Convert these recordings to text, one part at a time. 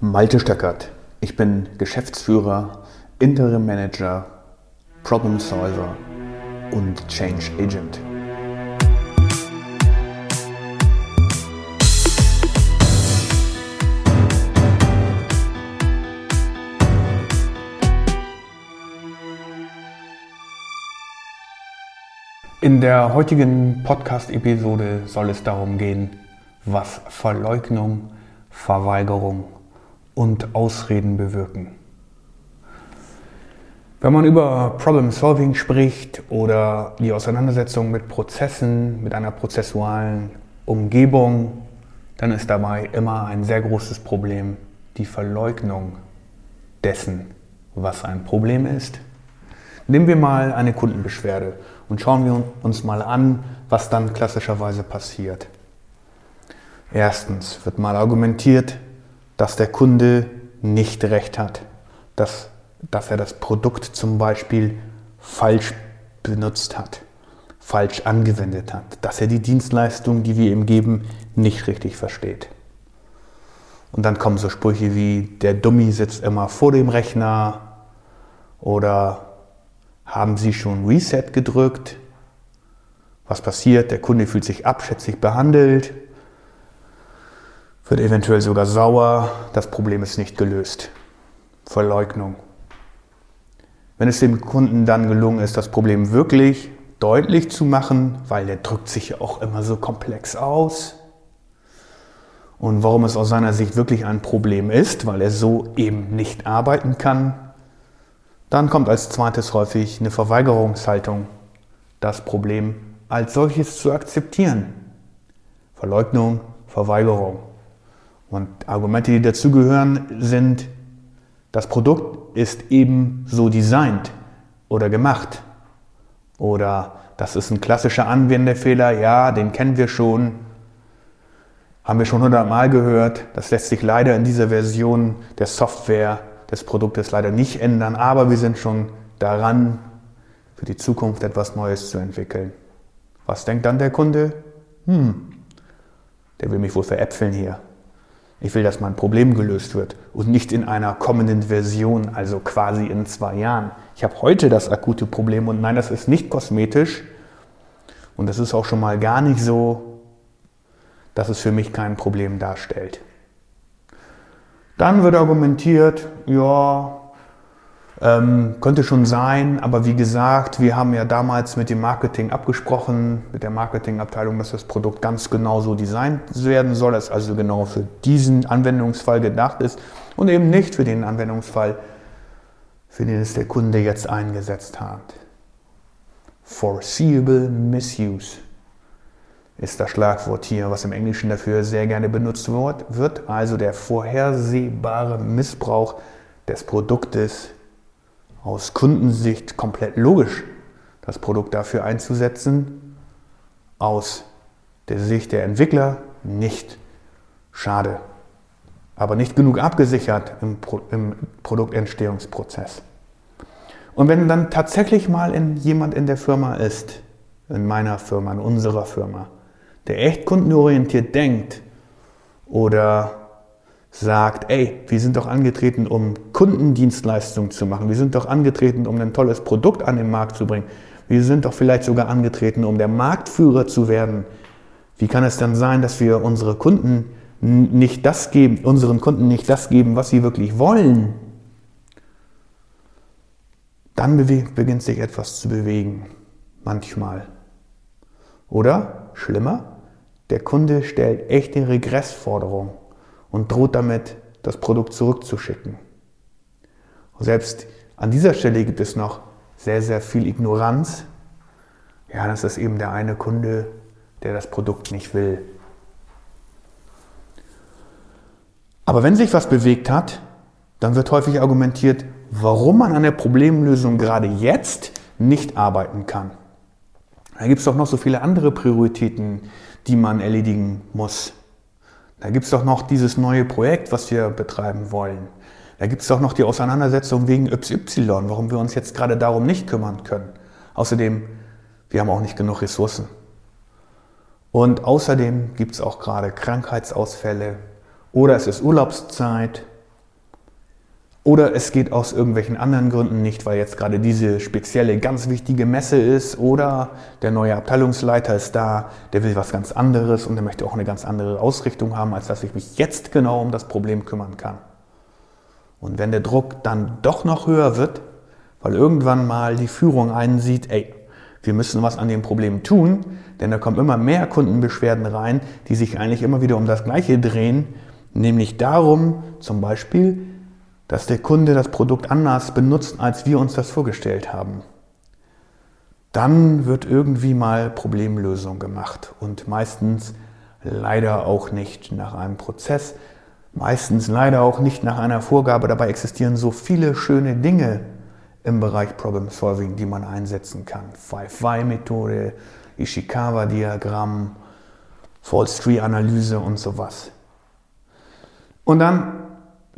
Malte Stöckert. Ich bin Geschäftsführer, Interim Manager, Problem Solver und Change Agent. In der heutigen Podcast-Episode soll es darum gehen, was Verleugnung, Verweigerung und Ausreden bewirken. Wenn man über Problem Solving spricht oder die Auseinandersetzung mit Prozessen, mit einer prozessualen Umgebung, dann ist dabei immer ein sehr großes Problem die Verleugnung dessen, was ein Problem ist. Nehmen wir mal eine Kundenbeschwerde und schauen wir uns mal an, was dann klassischerweise passiert. Erstens wird mal argumentiert, dass der Kunde nicht recht hat, dass, dass er das Produkt zum Beispiel falsch benutzt hat, falsch angewendet hat, dass er die Dienstleistung, die wir ihm geben, nicht richtig versteht. Und dann kommen so Sprüche wie, der Dummy sitzt immer vor dem Rechner oder haben Sie schon Reset gedrückt? Was passiert? Der Kunde fühlt sich abschätzig behandelt, wird eventuell sogar sauer. Das Problem ist nicht gelöst. Verleugnung. Wenn es dem Kunden dann gelungen ist, das Problem wirklich deutlich zu machen, weil der drückt sich ja auch immer so komplex aus, und warum es aus seiner Sicht wirklich ein Problem ist, weil er so eben nicht arbeiten kann, dann kommt als zweites häufig eine Verweigerungshaltung, das Problem als solches zu akzeptieren. Verleugnung, Verweigerung. Und Argumente, die dazugehören, sind, das Produkt ist eben so designt oder gemacht. Oder das ist ein klassischer Anwenderfehler, ja, den kennen wir schon, haben wir schon hundertmal gehört. Das lässt sich leider in dieser Version der Software des Produktes leider nicht ändern, aber wir sind schon daran, für die Zukunft etwas Neues zu entwickeln. Was denkt dann der Kunde? Hm, der will mich wohl veräpfeln hier. Ich will, dass mein Problem gelöst wird und nicht in einer kommenden Version, also quasi in zwei Jahren. Ich habe heute das akute Problem und nein, das ist nicht kosmetisch und das ist auch schon mal gar nicht so, dass es für mich kein Problem darstellt. Dann wird argumentiert, ja, ähm, könnte schon sein, aber wie gesagt, wir haben ja damals mit dem Marketing abgesprochen, mit der Marketingabteilung, dass das Produkt ganz genau so designt werden soll, dass also genau für diesen Anwendungsfall gedacht ist und eben nicht für den Anwendungsfall, für den es der Kunde jetzt eingesetzt hat. Foreseeable Misuse ist das Schlagwort hier, was im Englischen dafür sehr gerne benutzt wird. Also der vorhersehbare Missbrauch des Produktes aus Kundensicht komplett logisch, das Produkt dafür einzusetzen. Aus der Sicht der Entwickler nicht schade, aber nicht genug abgesichert im, Pro im Produktentstehungsprozess. Und wenn dann tatsächlich mal in, jemand in der Firma ist, in meiner Firma, in unserer Firma, der echt kundenorientiert denkt oder sagt, ey, wir sind doch angetreten, um Kundendienstleistungen zu machen. Wir sind doch angetreten, um ein tolles Produkt an den Markt zu bringen. Wir sind doch vielleicht sogar angetreten, um der Marktführer zu werden. Wie kann es dann sein, dass wir unsere Kunden nicht das geben, unseren Kunden nicht das geben, was sie wirklich wollen? Dann beginnt sich etwas zu bewegen. Manchmal. Oder schlimmer, der Kunde stellt echte Regressforderungen und droht damit, das Produkt zurückzuschicken. Selbst an dieser Stelle gibt es noch sehr, sehr viel Ignoranz. Ja, das ist eben der eine Kunde, der das Produkt nicht will. Aber wenn sich was bewegt hat, dann wird häufig argumentiert, warum man an der Problemlösung gerade jetzt nicht arbeiten kann. Da gibt es doch noch so viele andere Prioritäten, die man erledigen muss. Da gibt es doch noch dieses neue Projekt, was wir betreiben wollen. Da gibt es doch noch die Auseinandersetzung wegen YY, warum wir uns jetzt gerade darum nicht kümmern können. Außerdem, wir haben auch nicht genug Ressourcen. Und außerdem gibt es auch gerade Krankheitsausfälle oder es ist Urlaubszeit Oder es geht aus irgendwelchen anderen Gründen nicht, weil jetzt gerade diese spezielle, ganz wichtige Messe ist. Oder der neue Abteilungsleiter ist da, der will was ganz anderes und der möchte auch eine ganz andere Ausrichtung haben, als dass ich mich jetzt genau um das Problem kümmern kann. Und wenn der Druck dann doch noch höher wird, weil irgendwann mal die Führung einsieht, ey, wir müssen was an dem Problem tun, denn da kommen immer mehr Kundenbeschwerden rein, die sich eigentlich immer wieder um das Gleiche drehen, nämlich darum, zum Beispiel, dass der Kunde das Produkt anders benutzt, als wir uns das vorgestellt haben. Dann wird irgendwie mal Problemlösung gemacht und meistens leider auch nicht nach einem Prozess, meistens leider auch nicht nach einer Vorgabe. Dabei existieren so viele schöne Dinge im Bereich Problem Solving, die man einsetzen kann. 5-Y-Methode, Ishikawa-Diagramm, False Tree-Analyse und sowas. Und dann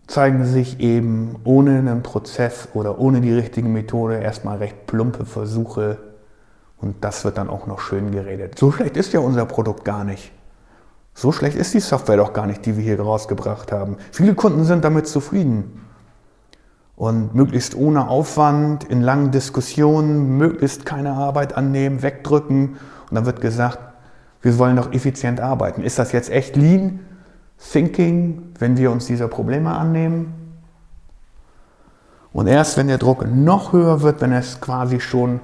zeigen sich eben ohne einen Prozess oder ohne die richtige Methode erstmal recht plumpe Versuche und das wird dann auch noch schön geredet. So schlecht ist ja unser Produkt gar nicht. So schlecht ist die Software doch gar nicht, die wir hier rausgebracht haben. Viele Kunden sind damit zufrieden. Und möglichst ohne Aufwand, in langen Diskussionen, möglichst keine Arbeit annehmen, wegdrücken. Und dann wird gesagt, wir wollen doch effizient arbeiten. Ist das jetzt echt lean? Thinking, wenn wir uns dieser Probleme annehmen. Und erst wenn der Druck noch höher wird, wenn es quasi schon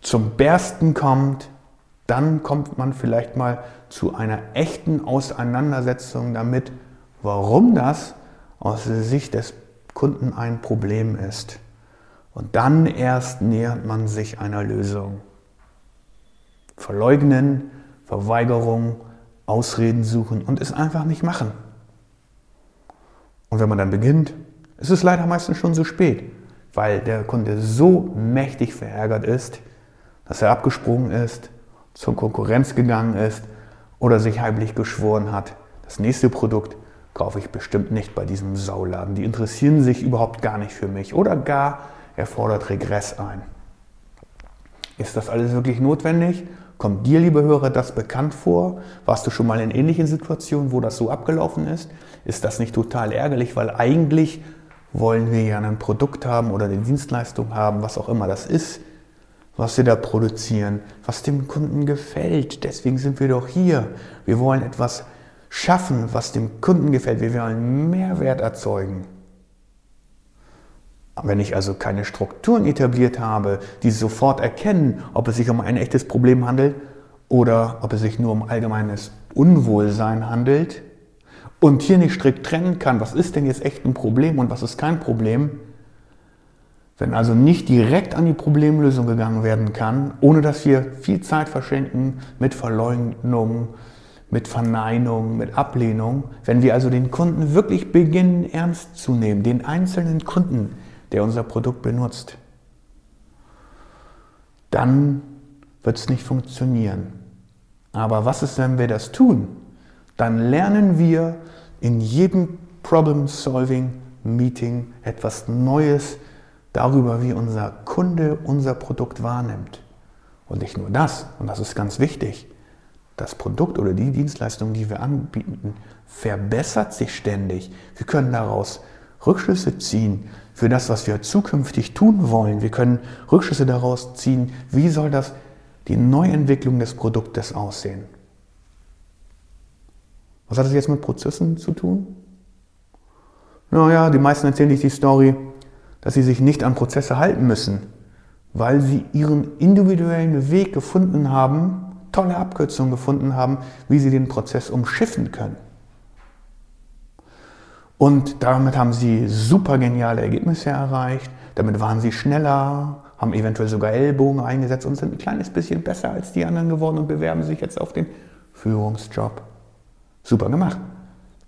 zum Bersten kommt, dann kommt man vielleicht mal zu einer echten Auseinandersetzung damit, warum das aus der Sicht des Kunden ein Problem ist. Und dann erst nähert man sich einer Lösung. Verleugnen, Verweigerung, Ausreden suchen und es einfach nicht machen. Und wenn man dann beginnt, ist es leider meistens schon zu spät, weil der Kunde so mächtig verärgert ist, dass er abgesprungen ist, zur Konkurrenz gegangen ist oder sich heimlich geschworen hat, das nächste Produkt kaufe ich bestimmt nicht bei diesem Sauladen. Die interessieren sich überhaupt gar nicht für mich oder gar er fordert Regress ein. Ist das alles wirklich notwendig? Kommt dir, liebe Hörer, das bekannt vor? Warst du schon mal in ähnlichen Situationen, wo das so abgelaufen ist? Ist das nicht total ärgerlich, weil eigentlich wollen wir ja ein Produkt haben oder eine Dienstleistung haben, was auch immer das ist, was wir da produzieren, was dem Kunden gefällt. Deswegen sind wir doch hier. Wir wollen etwas schaffen, was dem Kunden gefällt. Wir wollen Mehrwert erzeugen. Wenn ich also keine Strukturen etabliert habe, die sofort erkennen, ob es sich um ein echtes Problem handelt oder ob es sich nur um allgemeines Unwohlsein handelt und hier nicht strikt trennen kann, was ist denn jetzt echt ein Problem und was ist kein Problem, wenn also nicht direkt an die Problemlösung gegangen werden kann, ohne dass wir viel Zeit verschenken mit Verleugnung, mit Verneinung, mit Ablehnung, wenn wir also den Kunden wirklich beginnen ernst zu nehmen, den einzelnen Kunden, der unser Produkt benutzt, dann wird es nicht funktionieren. Aber was ist, wenn wir das tun? Dann lernen wir in jedem Problem-Solving-Meeting etwas Neues darüber, wie unser Kunde unser Produkt wahrnimmt. Und nicht nur das, und das ist ganz wichtig, das Produkt oder die Dienstleistung, die wir anbieten, verbessert sich ständig. Wir können daraus Rückschlüsse ziehen für das, was wir zukünftig tun wollen. Wir können Rückschlüsse daraus ziehen, wie soll das die Neuentwicklung des Produktes aussehen. Was hat das jetzt mit Prozessen zu tun? Naja, die meisten erzählen sich die Story, dass sie sich nicht an Prozesse halten müssen, weil sie ihren individuellen Weg gefunden haben, tolle Abkürzungen gefunden haben, wie sie den Prozess umschiffen können. Und damit haben sie super geniale Ergebnisse erreicht. Damit waren sie schneller, haben eventuell sogar Ellbogen eingesetzt und sind ein kleines bisschen besser als die anderen geworden und bewerben sich jetzt auf den Führungsjob. Super gemacht,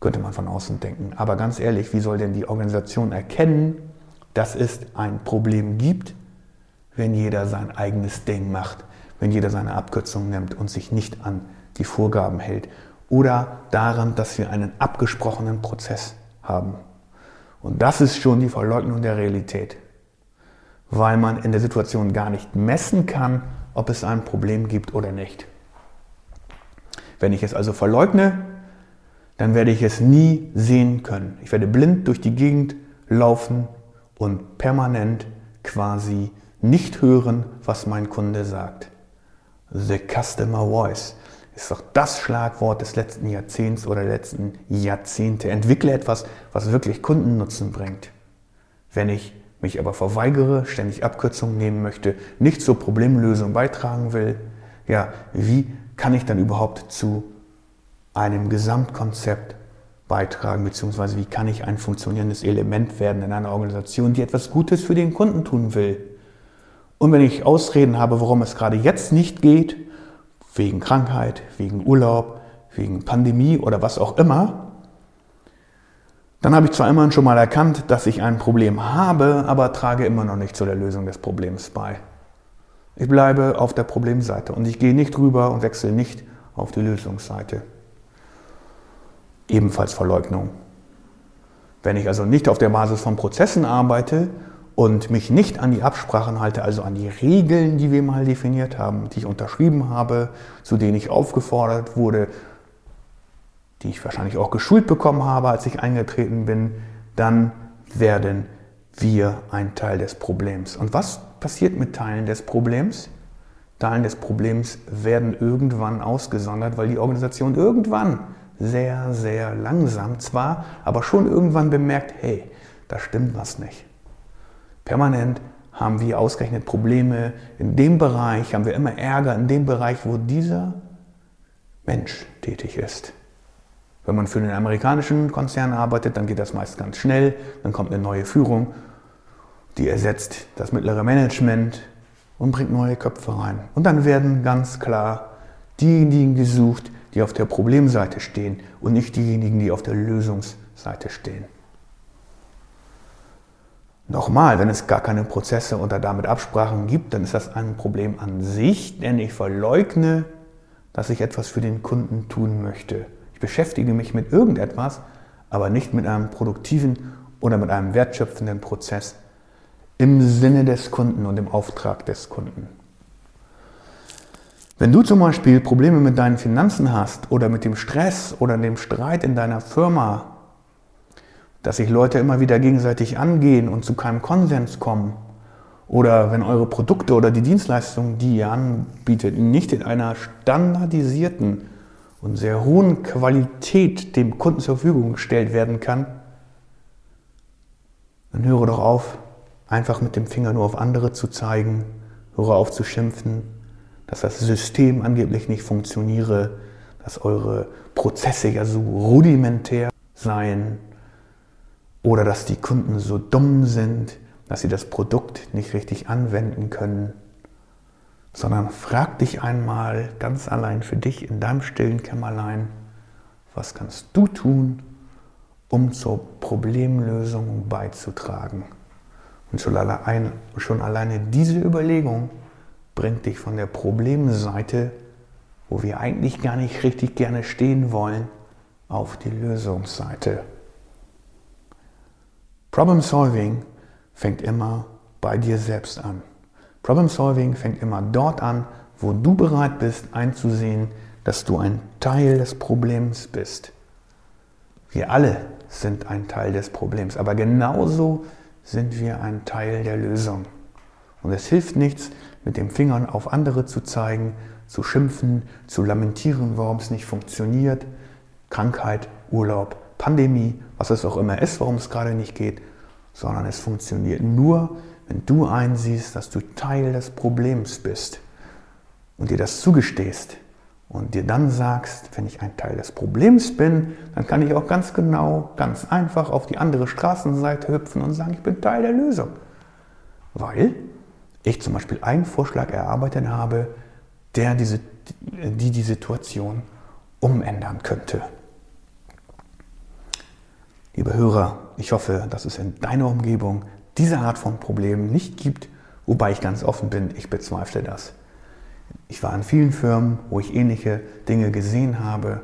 könnte man von außen denken. Aber ganz ehrlich, wie soll denn die Organisation erkennen, dass es ein Problem gibt, wenn jeder sein eigenes Ding macht, wenn jeder seine Abkürzung nimmt und sich nicht an die Vorgaben hält oder daran, dass wir einen abgesprochenen Prozess haben. Und das ist schon die Verleugnung der Realität, weil man in der Situation gar nicht messen kann, ob es ein Problem gibt oder nicht. Wenn ich es also verleugne, dann werde ich es nie sehen können. Ich werde blind durch die Gegend laufen und permanent quasi nicht hören, was mein Kunde sagt. The Customer Voice ist doch das Schlagwort des letzten Jahrzehnts oder der letzten Jahrzehnte. Entwickle etwas, was wirklich Kundennutzen bringt. Wenn ich mich aber verweigere, ständig Abkürzungen nehmen möchte, nicht zur Problemlösung beitragen will, ja, wie kann ich dann überhaupt zu einem Gesamtkonzept beitragen, beziehungsweise wie kann ich ein funktionierendes Element werden in einer Organisation, die etwas Gutes für den Kunden tun will. Und wenn ich Ausreden habe, warum es gerade jetzt nicht geht, wegen Krankheit, wegen Urlaub, wegen Pandemie oder was auch immer, dann habe ich zwar immerhin schon mal erkannt, dass ich ein Problem habe, aber trage immer noch nicht zu der Lösung des Problems bei. Ich bleibe auf der Problemseite und ich gehe nicht rüber und wechsle nicht auf die Lösungsseite. Ebenfalls Verleugnung. Wenn ich also nicht auf der Basis von Prozessen arbeite und mich nicht an die Absprachen halte, also an die Regeln, die wir mal definiert haben, die ich unterschrieben habe, zu denen ich aufgefordert wurde, die ich wahrscheinlich auch geschult bekommen habe, als ich eingetreten bin, dann werden wir ein Teil des Problems. Und was passiert mit Teilen des Problems? Teilen des Problems werden irgendwann ausgesondert, weil die Organisation irgendwann sehr, sehr langsam zwar, aber schon irgendwann bemerkt, hey, da stimmt was nicht. Permanent haben wir ausgerechnet Probleme in dem Bereich, haben wir immer Ärger in dem Bereich, wo dieser Mensch tätig ist. Wenn man für den amerikanischen Konzern arbeitet, dann geht das meist ganz schnell, dann kommt eine neue Führung die ersetzt das mittlere Management und bringt neue Köpfe rein. Und dann werden ganz klar diejenigen gesucht, die auf der Problemseite stehen und nicht diejenigen, die auf der Lösungsseite stehen. Nochmal, wenn es gar keine Prozesse oder damit Absprachen gibt, dann ist das ein Problem an sich, denn ich verleugne, dass ich etwas für den Kunden tun möchte. Ich beschäftige mich mit irgendetwas, aber nicht mit einem produktiven oder mit einem wertschöpfenden Prozess, im Sinne des Kunden und im Auftrag des Kunden. Wenn du zum Beispiel Probleme mit deinen Finanzen hast oder mit dem Stress oder dem Streit in deiner Firma, dass sich Leute immer wieder gegenseitig angehen und zu keinem Konsens kommen, oder wenn eure Produkte oder die Dienstleistungen, die ihr anbietet, nicht in einer standardisierten und sehr hohen Qualität dem Kunden zur Verfügung gestellt werden kann, dann höre doch auf, einfach mit dem Finger nur auf andere zu zeigen, höre auf zu schimpfen, dass das System angeblich nicht funktioniere, dass eure Prozesse ja so rudimentär seien oder dass die Kunden so dumm sind, dass sie das Produkt nicht richtig anwenden können, sondern frag dich einmal ganz allein für dich in deinem stillen Kämmerlein, was kannst du tun, um zur Problemlösung beizutragen. Und schon, allein, schon alleine diese Überlegung bringt dich von der Problemseite, wo wir eigentlich gar nicht richtig gerne stehen wollen, auf die Lösungsseite. Problem Solving fängt immer bei dir selbst an. Problem Solving fängt immer dort an, wo du bereit bist einzusehen, dass du ein Teil des Problems bist. Wir alle sind ein Teil des Problems, aber genauso sind wir ein Teil der Lösung. Und es hilft nichts, mit den Fingern auf andere zu zeigen, zu schimpfen, zu lamentieren, warum es nicht funktioniert. Krankheit, Urlaub, Pandemie, was es auch immer ist, warum es gerade nicht geht, sondern es funktioniert nur, wenn du einsiehst, dass du Teil des Problems bist und dir das zugestehst und dir dann sagst, wenn ich ein Teil des Problems bin, dann kann ich auch ganz genau, ganz einfach auf die andere Straßenseite hüpfen und sagen, ich bin Teil der Lösung. Weil ich zum Beispiel einen Vorschlag erarbeitet habe, der diese, die die Situation umändern könnte. Liebe Hörer, ich hoffe, dass es in deiner Umgebung diese Art von Problemen nicht gibt, wobei ich ganz offen bin, ich bezweifle das. Ich war in vielen Firmen, wo ich ähnliche Dinge gesehen habe.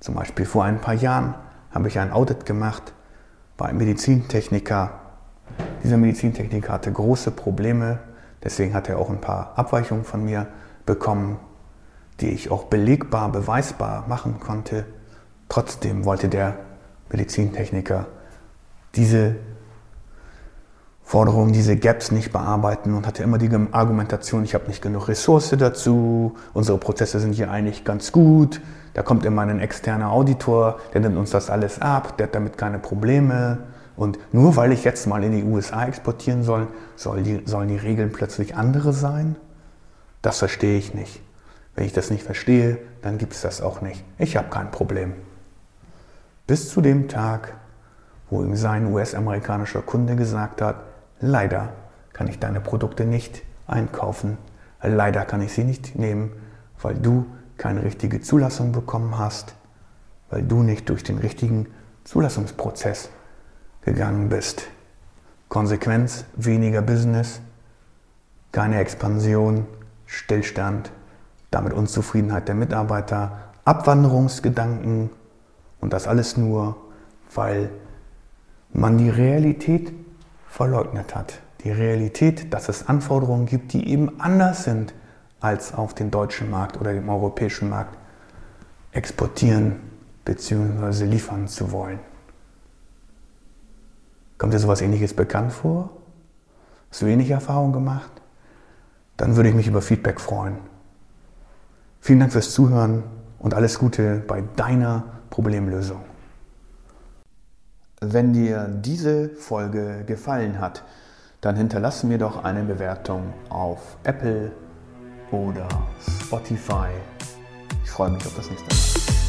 Zum Beispiel vor ein paar Jahren habe ich ein Audit gemacht bei einem Medizintechniker. Dieser Medizintechniker hatte große Probleme, deswegen hat er auch ein paar Abweichungen von mir bekommen, die ich auch belegbar, beweisbar machen konnte. Trotzdem wollte der Medizintechniker diese Forderung, diese Gaps nicht bearbeiten und hatte immer die Argumentation, ich habe nicht genug Ressource dazu, unsere Prozesse sind hier eigentlich ganz gut, da kommt immer ein externer Auditor, der nimmt uns das alles ab, der hat damit keine Probleme. Und nur weil ich jetzt mal in die USA exportieren soll, soll die, sollen die Regeln plötzlich andere sein? Das verstehe ich nicht. Wenn ich das nicht verstehe, dann gibt es das auch nicht. Ich habe kein Problem. Bis zu dem Tag, wo ihm sein US-amerikanischer Kunde gesagt hat, leider kann ich deine Produkte nicht einkaufen, leider kann ich sie nicht nehmen, weil du keine richtige Zulassung bekommen hast, weil du nicht durch den richtigen Zulassungsprozess gegangen bist. Konsequenz, weniger Business, keine Expansion, Stillstand, damit Unzufriedenheit der Mitarbeiter, Abwanderungsgedanken und das alles nur, weil man die Realität verleugnet hat. Die Realität, dass es Anforderungen gibt, die eben anders sind als auf den deutschen Markt oder dem europäischen Markt exportieren bzw. liefern zu wollen. Kommt dir sowas ähnliches bekannt vor? Hast du ähnliche Erfahrungen gemacht? Dann würde ich mich über Feedback freuen. Vielen Dank fürs Zuhören und alles Gute bei deiner Problemlösung. Wenn dir diese Folge gefallen hat, dann hinterlasse mir doch eine Bewertung auf Apple oder Spotify. Ich freue mich auf das nächste Mal.